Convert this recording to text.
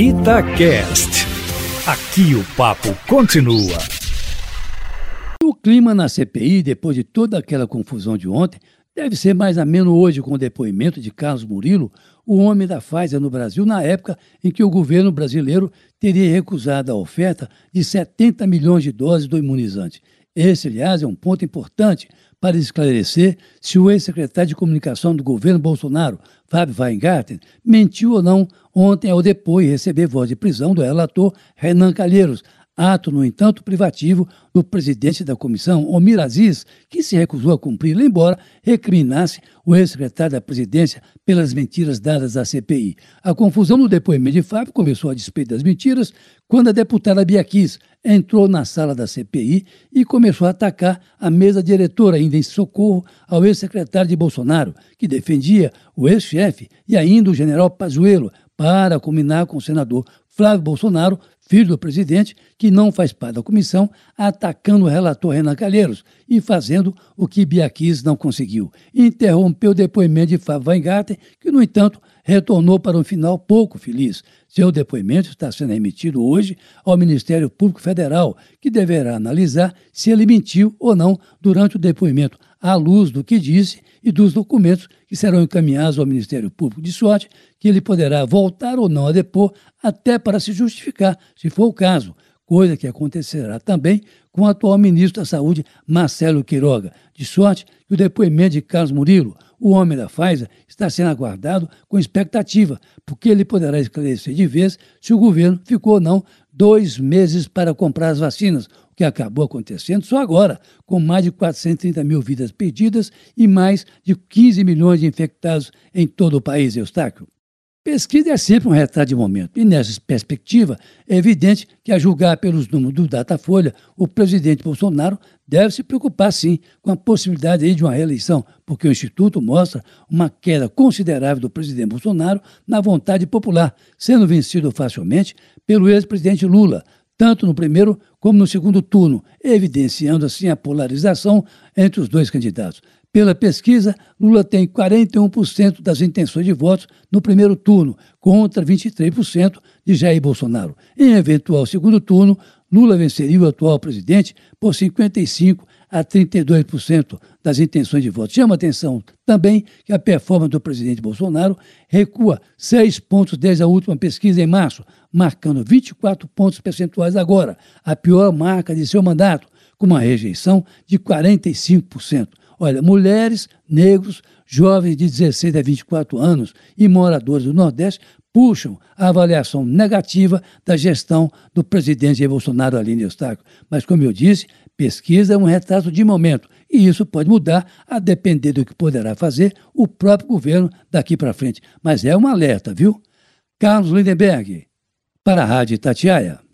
Itacast. Aqui o papo continua. O clima na CPI, depois de toda aquela confusão de ontem, deve ser mais ameno hoje com o depoimento de Carlos Murilo, o homem da Pfizer no Brasil, na época em que o governo brasileiro teria recusado a oferta de 70 milhões de doses do imunizante. Esse, aliás, é um ponto importante para esclarecer se o ex-secretário de comunicação do governo Bolsonaro, Fábio Weingarten, mentiu ou não ontem ao depor e receber voz de prisão do relator Renan Calheiros, ato, no entanto, privativo do presidente da comissão, Omir Aziz, que se recusou a cumprir, embora recriminasse o ex-secretário da presidência pelas mentiras dadas à CPI. A confusão no depoimento de Fábio começou a despeito das mentiras quando a deputada Bia Kiss entrou na sala da CPI e começou a atacar a mesa diretora, ainda em socorro ao ex-secretário de Bolsonaro, que defendia o ex-chefe e ainda o general Pazuello, para combinar com o senador Flávio Bolsonaro, filho do presidente, que não faz parte da comissão, atacando o relator Renan Calheiros e fazendo o que Biaquis não conseguiu. Interrompeu o depoimento de Fábio Weingarten, que, no entanto, retornou para um final pouco feliz. Seu depoimento está sendo emitido hoje ao Ministério Público Federal, que deverá analisar se ele mentiu ou não durante o depoimento, à luz do que disse e dos documentos que serão encaminhados ao Ministério Público. De sorte que ele poderá voltar ou não a depor até para se justificar, se for o caso, coisa que acontecerá também com o atual ministro da Saúde, Marcelo Queiroga. De sorte que o depoimento de Carlos Murilo, o homem da Pfizer, está sendo aguardado com expectativa, porque ele poderá esclarecer de vez se o governo ficou ou não dois meses para comprar as vacinas, o que acabou acontecendo só agora, com mais de 430 mil vidas perdidas e mais de 15 milhões de infectados em todo o país, Eustáquio. Pesquisa é sempre um retrato de momento, e nessa perspectiva, é evidente que, a julgar pelos números do Datafolha, o presidente Bolsonaro deve se preocupar sim com a possibilidade de uma reeleição, porque o Instituto mostra uma queda considerável do presidente Bolsonaro na vontade popular, sendo vencido facilmente pelo ex-presidente Lula, tanto no primeiro como no segundo turno, evidenciando assim a polarização entre os dois candidatos. Pela pesquisa, Lula tem 41% das intenções de votos no primeiro turno, contra 23% de Jair Bolsonaro. Em eventual segundo turno, Lula venceria o atual presidente por 55% a 32% das intenções de voto. Chama atenção também que a performance do presidente Bolsonaro recua 6 pontos desde a última pesquisa em março, marcando 24 pontos percentuais agora, a pior marca de seu mandato, com uma rejeição de 45%. Olha, mulheres, negros, jovens de 16 a 24 anos e moradores do Nordeste puxam a avaliação negativa da gestão do presidente Bolsonaro ali no Eustáquio. Mas, como eu disse, pesquisa é um retrato de momento e isso pode mudar a depender do que poderá fazer o próprio governo daqui para frente. Mas é um alerta, viu? Carlos Lindenberg, para a Rádio Tatiaia.